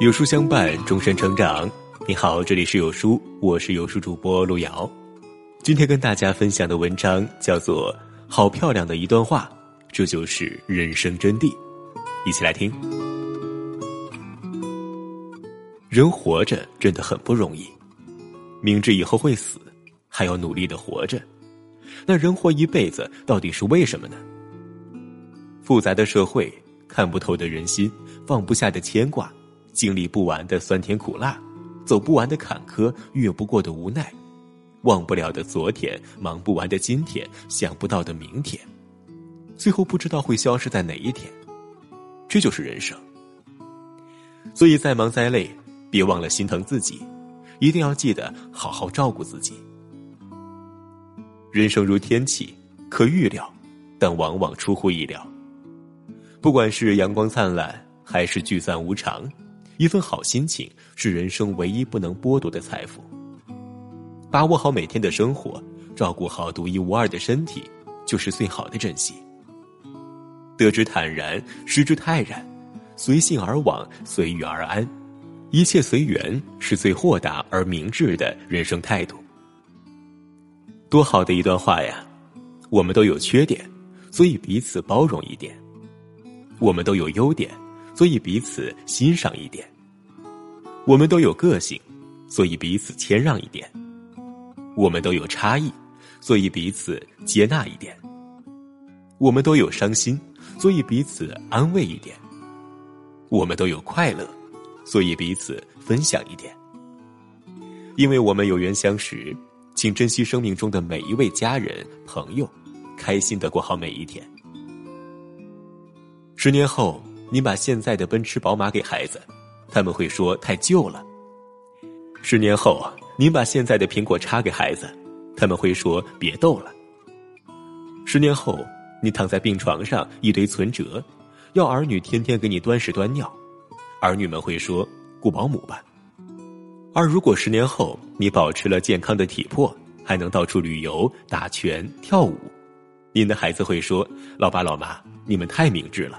有书相伴，终身成长。你好，这里是有书，我是有书主播路遥。今天跟大家分享的文章叫做《好漂亮的一段话》，这就是人生真谛。一起来听。人活着真的很不容易，明知以后会死，还要努力的活着。那人活一辈子，到底是为什么呢？复杂的社会，看不透的人心，放不下的牵挂，经历不完的酸甜苦辣。走不完的坎坷，越不过的无奈，忘不了的昨天，忙不完的今天，想不到的明天，最后不知道会消失在哪一天。这就是人生。所以再忙再累，别忘了心疼自己，一定要记得好好照顾自己。人生如天气，可预料，但往往出乎意料。不管是阳光灿烂，还是聚散无常。一份好心情是人生唯一不能剥夺的财富。把握好每天的生活，照顾好独一无二的身体，就是最好的珍惜。得之坦然，失之泰然，随性而往，随遇而安，一切随缘，是最豁达而明智的人生态度。多好的一段话呀！我们都有缺点，所以彼此包容一点；我们都有优点。所以彼此欣赏一点，我们都有个性，所以彼此谦让一点；我们都有差异，所以彼此接纳一点；我们都有伤心，所以彼此安慰一点；我们都有快乐，所以彼此分享一点。因为我们有缘相识，请珍惜生命中的每一位家人朋友，开心的过好每一天。十年后。您把现在的奔驰、宝马给孩子，他们会说太旧了。十年后，您把现在的苹果叉给孩子，他们会说别逗了。十年后，你躺在病床上一堆存折，要儿女天天给你端屎端尿，儿女们会说雇保姆吧。而如果十年后你保持了健康的体魄，还能到处旅游、打拳、跳舞，您的孩子会说老爸老妈，你们太明智了。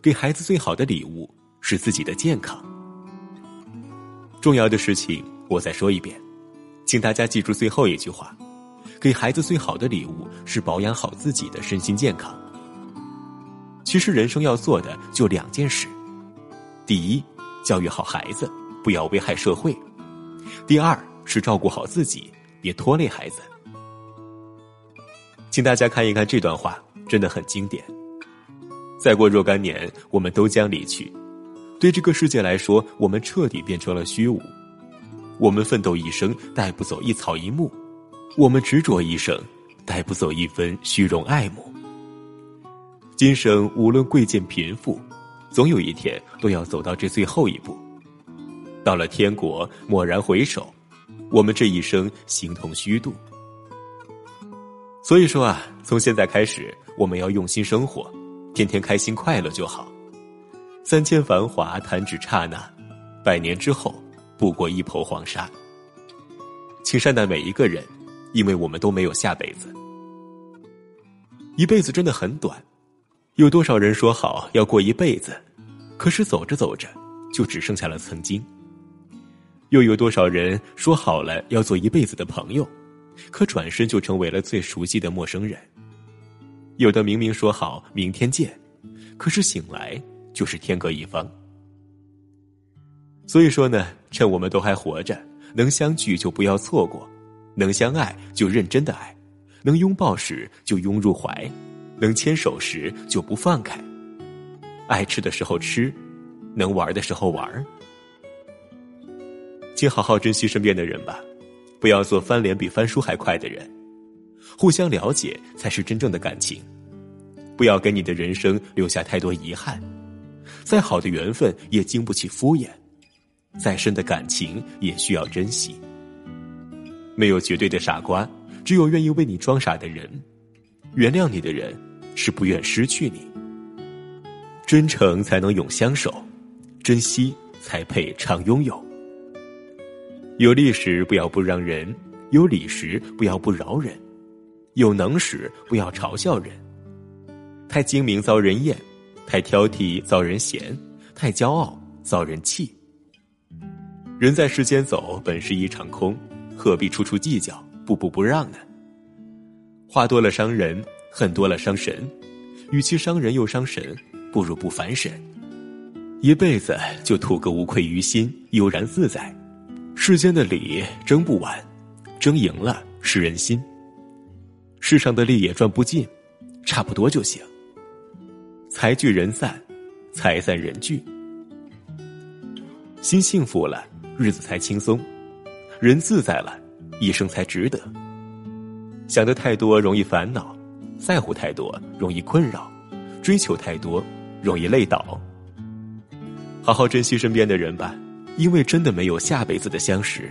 给孩子最好的礼物是自己的健康。重要的事情我再说一遍，请大家记住最后一句话：给孩子最好的礼物是保养好自己的身心健康。其实人生要做的就两件事：第一，教育好孩子，不要危害社会；第二是照顾好自己，别拖累孩子。请大家看一看这段话，真的很经典。再过若干年，我们都将离去。对这个世界来说，我们彻底变成了虚无。我们奋斗一生，带不走一草一木；我们执着一生，带不走一分虚荣爱慕。今生无论贵贱贫富，总有一天都要走到这最后一步。到了天国，蓦然回首，我们这一生形同虚度。所以说啊，从现在开始，我们要用心生活。天天开心快乐就好，三千繁华弹指刹那，百年之后不过一抔黄沙。请善待每一个人，因为我们都没有下辈子。一辈子真的很短，有多少人说好要过一辈子，可是走着走着就只剩下了曾经。又有多少人说好了要做一辈子的朋友，可转身就成为了最熟悉的陌生人。有的明明说好明天见，可是醒来就是天各一方。所以说呢，趁我们都还活着，能相聚就不要错过，能相爱就认真的爱，能拥抱时就拥入怀，能牵手时就不放开。爱吃的时候吃，能玩的时候玩。请好好珍惜身边的人吧，不要做翻脸比翻书还快的人。互相了解才是真正的感情，不要给你的人生留下太多遗憾。再好的缘分也经不起敷衍，再深的感情也需要珍惜。没有绝对的傻瓜，只有愿意为你装傻的人。原谅你的人，是不愿失去你。真诚才能永相守，珍惜才配常拥有。有利时不要不让人，有理时不要不饶人。有能时不要嘲笑人，太精明遭人厌，太挑剔遭人嫌，太骄傲遭人气。人在世间走，本是一场空，何必处处计较，步步不让呢？话多了伤人，恨多了伤神，与其伤人又伤神，不如不烦神。一辈子就图个无愧于心，悠然自在。世间的理争不完，争赢了是人心。世上的利也赚不尽，差不多就行。财聚人散，财散人聚。心幸福了，日子才轻松；人自在了，一生才值得。想的太多容易烦恼，在乎太多容易困扰，追求太多容易累倒。好好珍惜身边的人吧，因为真的没有下辈子的相识；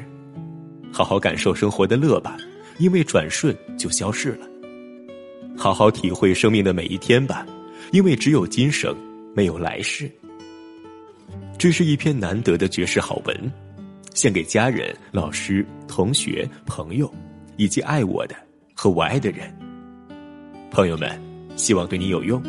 好好感受生活的乐吧，因为转瞬就消逝了；好好体会生命的每一天吧，因为只有今生，没有来世。这是一篇难得的绝世好文，献给家人、老师、同学、朋友，以及爱我的和我爱的人。朋友们，希望对你有用。